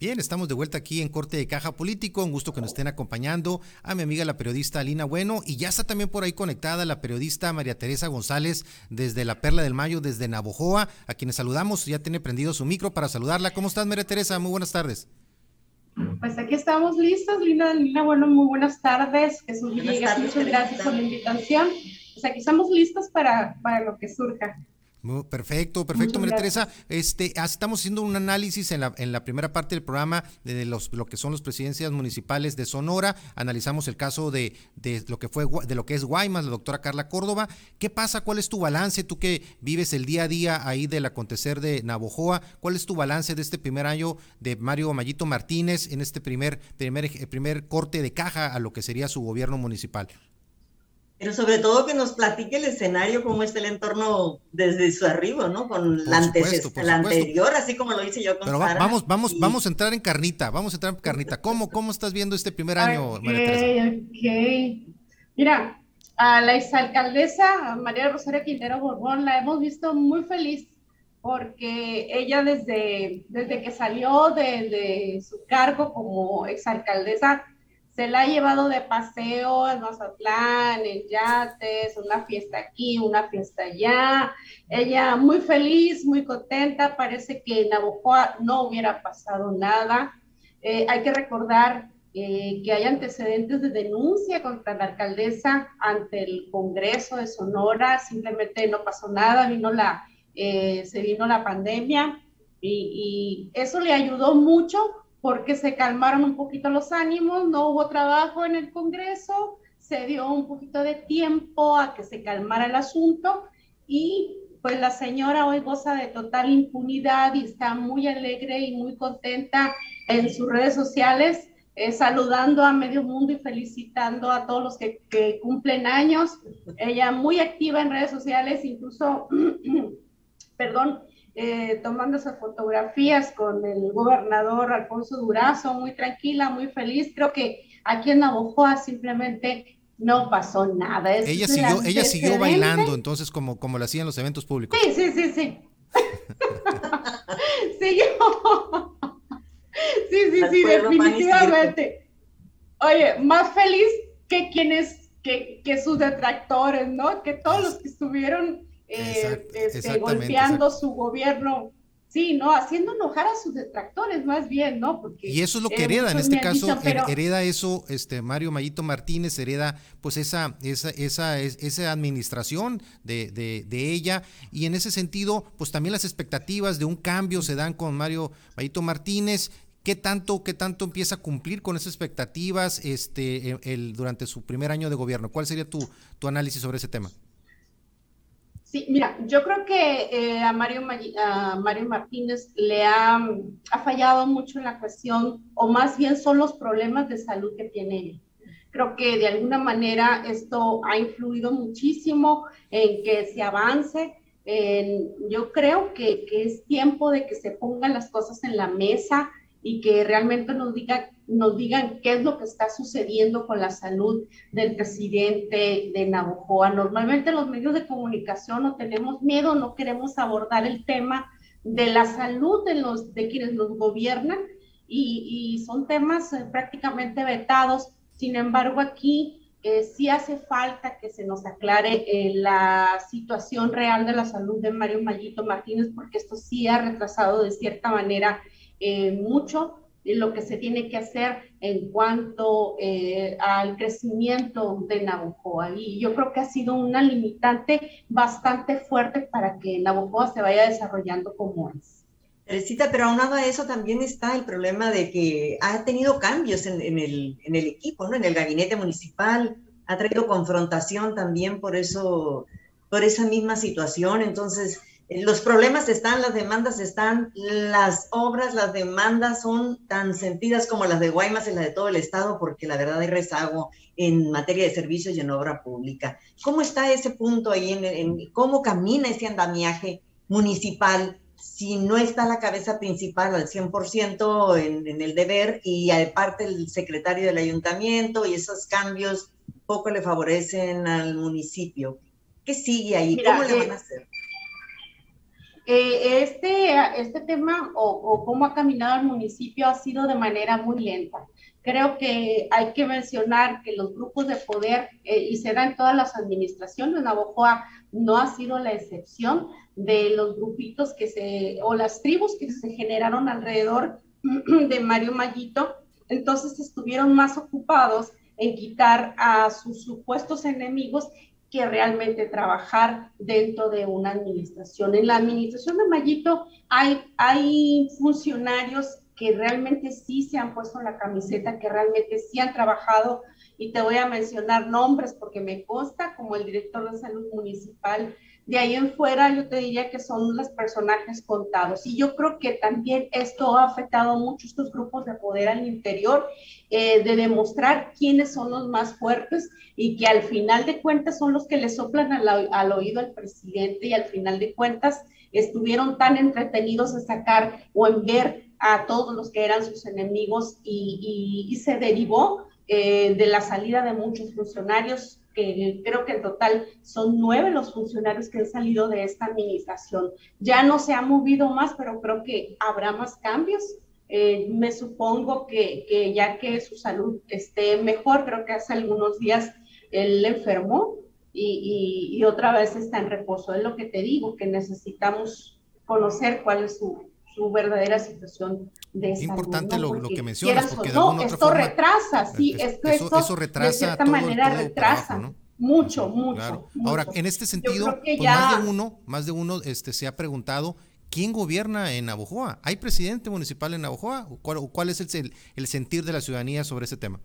Bien, estamos de vuelta aquí en Corte de Caja Político. Un gusto que nos estén acompañando a mi amiga la periodista Alina Bueno y ya está también por ahí conectada la periodista María Teresa González desde la Perla del Mayo, desde Navojoa, a quienes saludamos. Ya tiene prendido su micro para saludarla. ¿Cómo estás, María Teresa? Muy buenas tardes. Pues aquí estamos listos, Lina. Lina, bueno, muy buenas tardes. Jesús Villegas, muchas gracias por la invitación. Pues aquí estamos listos para, para lo que surja. Perfecto, perfecto, María Teresa. Este, estamos haciendo un análisis en la, en la primera parte del programa de los, lo que son las presidencias municipales de Sonora. Analizamos el caso de, de lo que fue de lo que es Guaymas, la doctora Carla Córdoba. ¿Qué pasa? ¿Cuál es tu balance? Tú que vives el día a día ahí del acontecer de Navojoa, ¿cuál es tu balance de este primer año de Mario Mayito Martínez en este primer, primer, primer corte de caja a lo que sería su gobierno municipal? Pero sobre todo que nos platique el escenario, cómo está el entorno desde su arribo, ¿no? Con la, anterior, así como lo hice yo con Pero vamos, vamos, vamos a entrar en carnita, vamos a entrar en carnita. ¿Cómo, cómo estás viendo este primer año, María Teresa? Ok, Mira, a la exalcaldesa María Rosario Quintero Borbón la hemos visto muy feliz porque ella desde, desde que salió de, de su cargo como exalcaldesa se la ha llevado de paseo a Mazatlán, en yates, una fiesta aquí, una fiesta allá. Ella muy feliz, muy contenta, parece que en Navojoa no hubiera pasado nada. Eh, hay que recordar eh, que hay antecedentes de denuncia contra la alcaldesa ante el Congreso de Sonora, simplemente no pasó nada, vino la, eh, se vino la pandemia y, y eso le ayudó mucho porque se calmaron un poquito los ánimos, no hubo trabajo en el Congreso, se dio un poquito de tiempo a que se calmara el asunto y pues la señora hoy goza de total impunidad y está muy alegre y muy contenta en sus redes sociales, eh, saludando a medio mundo y felicitando a todos los que, que cumplen años. Ella muy activa en redes sociales, incluso, perdón, eh, tomándose fotografías con el gobernador Alfonso Durazo, muy tranquila, muy feliz. Creo que aquí en Navojoa simplemente no pasó nada. ella siguió, ella siguió bailando, entonces, como, como lo hacían los eventos públicos. Sí, sí, sí, sí. siguió. sí, sí, sí, definitivamente. Oye, más feliz que quienes, que, que sus detractores, ¿no? Que todos los que estuvieron eh, este, golpeando su gobierno, sí, ¿no? Haciendo enojar a sus detractores más bien, ¿no? Porque, y eso es lo que hereda, en este caso, hereda eso, este Mario Mayito Martínez hereda pues esa, esa, esa, esa administración de, de, de, ella, y en ese sentido, pues también las expectativas de un cambio se dan con Mario Mayito Martínez, ¿Qué tanto, qué tanto empieza a cumplir con esas expectativas este, el, durante su primer año de gobierno? ¿Cuál sería tu, tu análisis sobre ese tema? Sí, mira, yo creo que eh, a, Mario, Mario Martínez le ha, ha, fallado mucho en la cuestión, o más bien son los problemas de salud que tiene él. Creo que de alguna manera esto ha influido muchísimo en que se avance. yo creo que, que, es tiempo de que se pongan las cosas en la mesa y que realmente nos digan, nos digan qué es lo que está sucediendo con la salud del presidente de Navojoa. Normalmente los medios de comunicación no tenemos miedo, no queremos abordar el tema de la salud de, los, de quienes los gobiernan y, y son temas eh, prácticamente vetados. Sin embargo, aquí eh, sí hace falta que se nos aclare eh, la situación real de la salud de Mario Mayito Martínez, porque esto sí ha retrasado de cierta manera eh, mucho lo que se tiene que hacer en cuanto eh, al crecimiento de Navojoa. Y yo creo que ha sido una limitante bastante fuerte para que Navojoa se vaya desarrollando como es. Teresita, pero aunado a eso también está el problema de que ha tenido cambios en, el, en el, equipo, ¿no? en el gabinete municipal, ha traído confrontación también por eso, por esa misma situación. Entonces, los problemas están, las demandas están, las obras, las demandas son tan sentidas como las de Guaymas y las de todo el estado, porque la verdad hay rezago en materia de servicios y en obra pública. ¿Cómo está ese punto ahí? En, ¿Cómo camina ese andamiaje municipal si no está la cabeza principal al 100% en, en el deber y aparte el secretario del ayuntamiento y esos cambios poco le favorecen al municipio? ¿Qué sigue ahí? ¿Cómo le van a hacer? Eh, este, este tema o, cómo ha caminado el municipio ha sido de manera muy lenta. Creo que hay que mencionar que los grupos de poder, eh, y se da en todas las administraciones, Navojoa no ha sido la excepción de los grupitos que se, o las tribus que se generaron alrededor de Mario Mayito, entonces estuvieron más ocupados en quitar a sus supuestos enemigos que realmente trabajar dentro de una administración. En la administración de Mayito hay, hay funcionarios que realmente sí se han puesto la camiseta, que realmente sí han trabajado, y te voy a mencionar nombres porque me consta, como el director de salud municipal, de ahí en fuera yo te diría que son los personajes contados. Y yo creo que también esto ha afectado mucho estos grupos de poder al interior, eh, de demostrar quiénes son los más fuertes y que al final de cuentas son los que le soplan al, al oído al presidente y al final de cuentas estuvieron tan entretenidos en sacar o en ver a todos los que eran sus enemigos y, se derivó eh, de la salida de muchos funcionarios creo que en total son nueve los funcionarios que han salido de esta administración. Ya no se ha movido más, pero creo que habrá más cambios. Eh, me supongo que, que, ya que su salud esté mejor, creo que hace algunos días él enfermó y, y, otra vez está en reposo. Es lo que te digo, que necesitamos conocer cuál es su, su verdadera situación de salud. Importante lo, lo, que mencionas, porque no, esto retrasa, sí, es que eso, eso retrasa de cierta manera retrasa. Mucho, mucho, Ahora, en este sentido, pues más de uno, más de uno este, se ha preguntado quién gobierna en Navojoa. ¿Hay presidente municipal en Navojoa? ¿Cuál, cuál es el, el sentir de la ciudadanía sobre ese tema?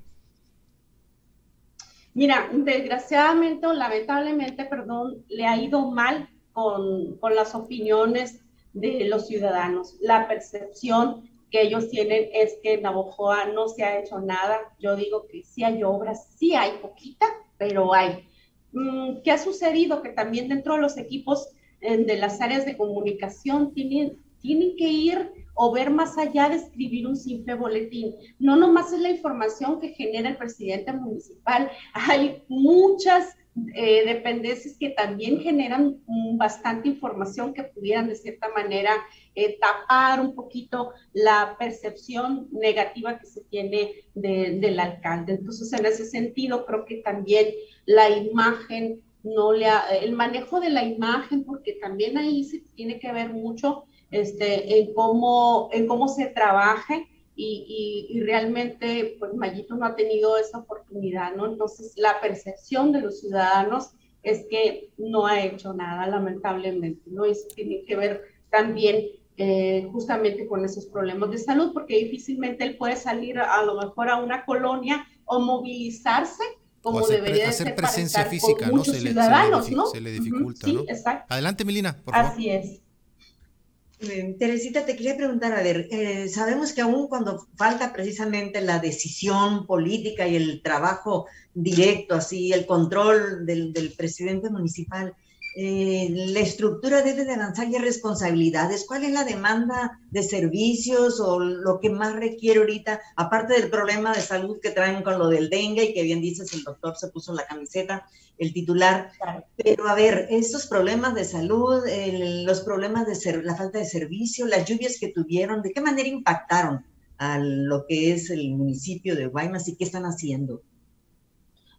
Mira, desgraciadamente o lamentablemente, perdón, le ha ido mal con, con las opiniones de los ciudadanos. La percepción que ellos tienen es que en Navojoa no se ha hecho nada. Yo digo que sí hay obras, sí hay poquita, pero hay. Mm, ¿Qué ha sucedido? Que también dentro de los equipos de las áreas de comunicación tienen, tienen que ir o ver más allá de escribir un simple boletín. No nomás es la información que genera el presidente municipal, hay muchas eh, dependencias que también generan bastante información que pudieran de cierta manera eh, tapar un poquito la percepción negativa que se tiene del alcalde. Entonces, en ese sentido, creo que también la imagen, no le el manejo de la imagen, porque también ahí se tiene que ver mucho este, en, cómo, en cómo se trabaje y, realmente pues Mayito no ha tenido esa oportunidad, ¿no? Entonces la percepción de los ciudadanos es que no ha hecho nada, lamentablemente, ¿no? Eso tiene que ver también eh, justamente con esos problemas de salud, porque difícilmente él puede salir a lo mejor a una colonia o movilizarse como debería hacer presencia física, ¿no? Se le, se le, dificulta, ¿no? Adelante, Melina, por favor. Así es. Eh, Teresita, te quería preguntar, a ver, eh, sabemos que aún cuando falta precisamente la decisión política y el trabajo directo, así, el control del, del presidente municipal, eh, la estructura debe de avanzar ya responsabilidades. ¿Cuál es la demanda de servicios o lo que más requiere ahorita, aparte del problema de salud que traen con lo del dengue y que bien dices, el doctor se puso la camiseta, el titular? Pero a ver, estos problemas de salud, los problemas de la falta de servicio, las lluvias que tuvieron, ¿de qué manera impactaron a lo que es el municipio de Guaymas y qué están haciendo?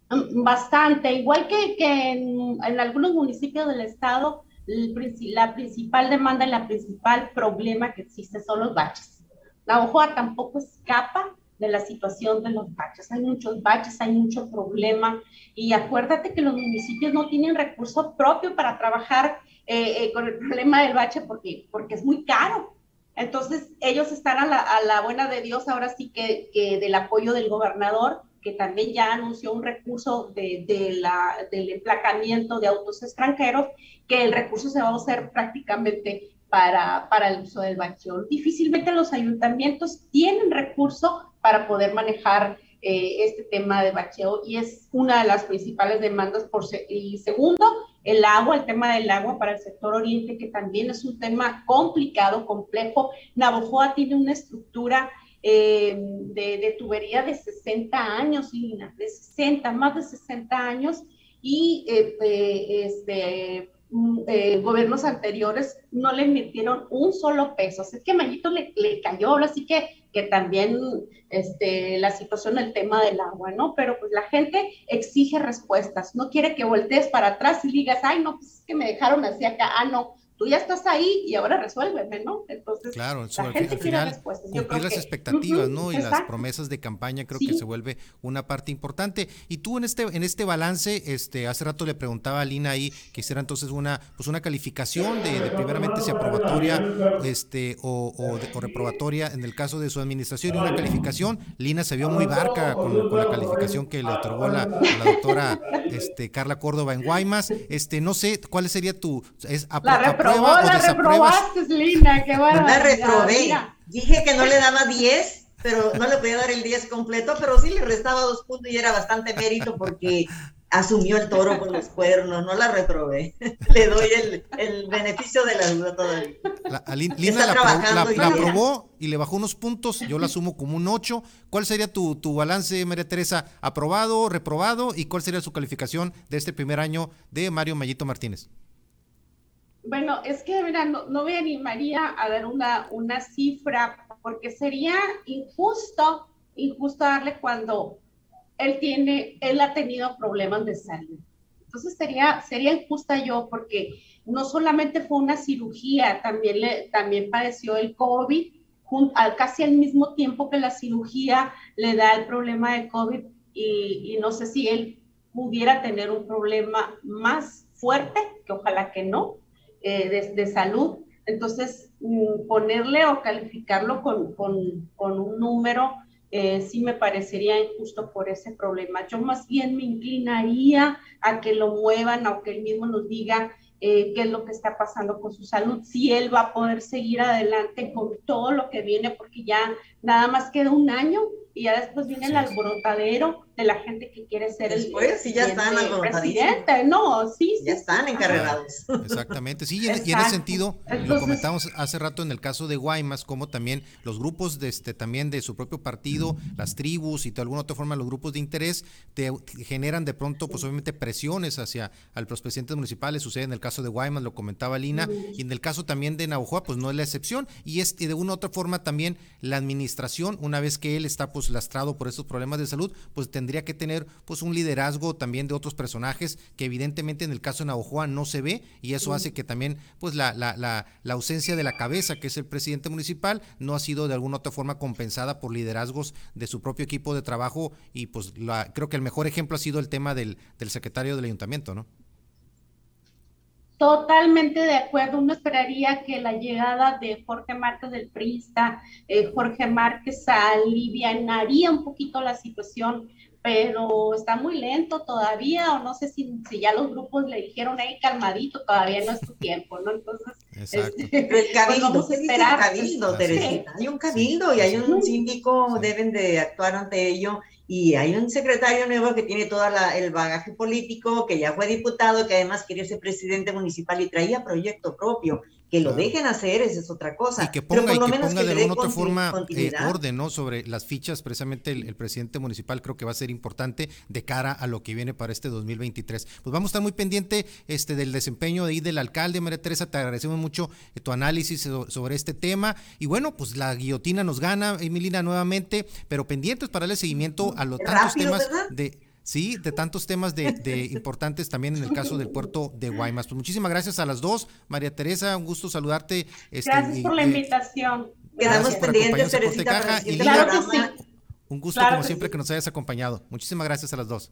Bastante, igual que, en, algunos municipios del estado, la principal demanda y la principal problema que existe son los baches. La Ojoa tampoco escapa de la situación de los baches. Hay muchos baches, hay mucho problema y acuérdate que los municipios no tienen recurso propio para trabajar eh, eh, con el problema del bache porque, porque es muy caro. Entonces ellos están a la, buena de Dios ahora sí que del apoyo del gobernador que también ya anunció un recurso de, la, del emplacamiento de autos extranjeros, que el recurso se va a hacer prácticamente para, para el uso del bacheo. Difícilmente los ayuntamientos tienen recurso para poder manejar eh, este tema de bacheo y es una de las principales demandas. Por y segundo, el agua, el tema del agua para el sector oriente, que también es un tema complicado, complejo. Navojoa tiene una estructura eh, de, tubería de 60 años, Lina, de 60, más de 60 años, y eh, este, mm, eh, gobiernos anteriores no le invirtieron un solo peso. Así que Mayito le, le cayó, ahora sí que, que también este, la situación, el tema del agua, ¿no? Pero pues la gente exige respuestas, no quiere que voltees para atrás y digas, ay, no, pues es que me dejaron así acá, ah, no, tú ya estás ahí y ahora resuélveme, ¿no? Entonces, claro, la gente al final cumplir las expectativas, ¿no? Y las promesas de campaña creo que se vuelve una parte importante. Y tú en este en este balance, este hace rato le preguntaba a Lina ahí que hiciera entonces una pues una calificación de, primeramente si aprobatoria este o, o, reprobatoria en el caso de su administración y una calificación. Lina se vio muy barca con, la calificación que le otorgó la, la doctora este Carla Córdoba en Guaymas. Este no sé cuál sería tu es reprobó, la reprobaste, Lina, qué bueno. La reprobé. Dije que no le daba 10, pero no le podía dar el 10 completo, pero sí le restaba dos puntos y era bastante mérito porque asumió el toro con los cuernos, no la reprobé. le doy el, el, beneficio de la duda todavía. La, Lina la, la, aprobó y le bajó unos puntos, yo la asumo como un 8. ¿Cuál sería tu, tu balance, María Teresa? ¿Aprobado, reprobado? ¿Y cuál sería su calificación de este primer año de Mario Mayito Martínez? Bueno, es que, mira, no, no me animaría a dar una, una cifra porque sería injusto, injusto darle cuando él tiene, él ha tenido problemas de salud. Entonces sería, sería injusta yo porque no solamente fue una cirugía, también, le, también padeció el COVID, al, casi al mismo tiempo que la cirugía le da el problema de COVID y, y no sé si él pudiera tener un problema más fuerte, que ojalá que no, eh, de, salud. Entonces, mm, ponerle o calificarlo con, con, un número eh, sí me parecería injusto por ese problema. Yo más bien me inclinaría a que lo muevan, o que él mismo nos diga eh, qué es lo que está pasando con su salud, si él va a poder seguir adelante con todo lo que viene, porque ya nada más queda un año y ya después viene el alborotadero de la gente que quiere ser después, el, sí, ya están presidente. No, sí, Ya están encarregados. Exactamente, sí, y en, ese sentido, lo comentamos hace rato en el caso de Guaymas, como también los grupos de este, también de su propio partido, las tribus y de alguna otra forma los grupos de interés, te generan de pronto, pues obviamente presiones hacia al, los presidentes municipales, sucede en el caso de Guaymas, lo comentaba Lina, y en el caso también de Navajoa, pues no es la excepción, y es y de una u otra forma también la administración, una vez que él está pues lastrado por estos problemas de salud, pues tendría que tener pues un liderazgo también de otros personajes que evidentemente en el caso de Navajoa no se ve y eso hace que también pues la, la, la, la, ausencia de la cabeza que es el presidente municipal no ha sido de alguna otra forma compensada por liderazgos de su propio equipo de trabajo y pues la, creo que el mejor ejemplo ha sido el tema del, del secretario del ayuntamiento, ¿no? Totalmente de acuerdo. Uno esperaría que la llegada de Jorge Márquez del Prista, eh, Jorge Márquez alivianaría un poquito la situación, pero está muy lento todavía, o no sé si, si ya los grupos le dijeron, hey, calmadito, todavía no es tu tiempo, ¿no? Entonces, Exacto. Este, el pues, cabildo, vamos a esperar. cabildo, Teresita. Hay un cabildo y hay un síndico, deben de actuar ante ello y hay un secretario nuevo que tiene todo el bagaje político, que ya fue diputado, que además quería ser presidente municipal y traía proyecto propio que lo dejen hacer, esa es otra cosa. Y que ponga, y que ponga de alguna otra forma eh, orden, ¿no? Sobre las fichas, precisamente el, presidente municipal creo que va a ser importante de cara a lo que viene para este 2023. Pues vamos a estar muy pendiente este, del desempeño de ahí del alcalde, María Teresa, te agradecemos mucho eh, tu análisis sobre este tema. Y bueno, pues la guillotina nos gana, Emilina, nuevamente, pero pendientes para darle seguimiento a los tantos temas de Sí, de tantos temas de, importantes también en el caso del puerto de Guaymas. Pues muchísimas gracias a las dos. María Teresa, un gusto saludarte. Este, gracias por la eh, invitación. Quedamos pendientes, Teresita, y Lina, Un gusto como siempre que nos hayas acompañado. Muchísimas gracias a las dos.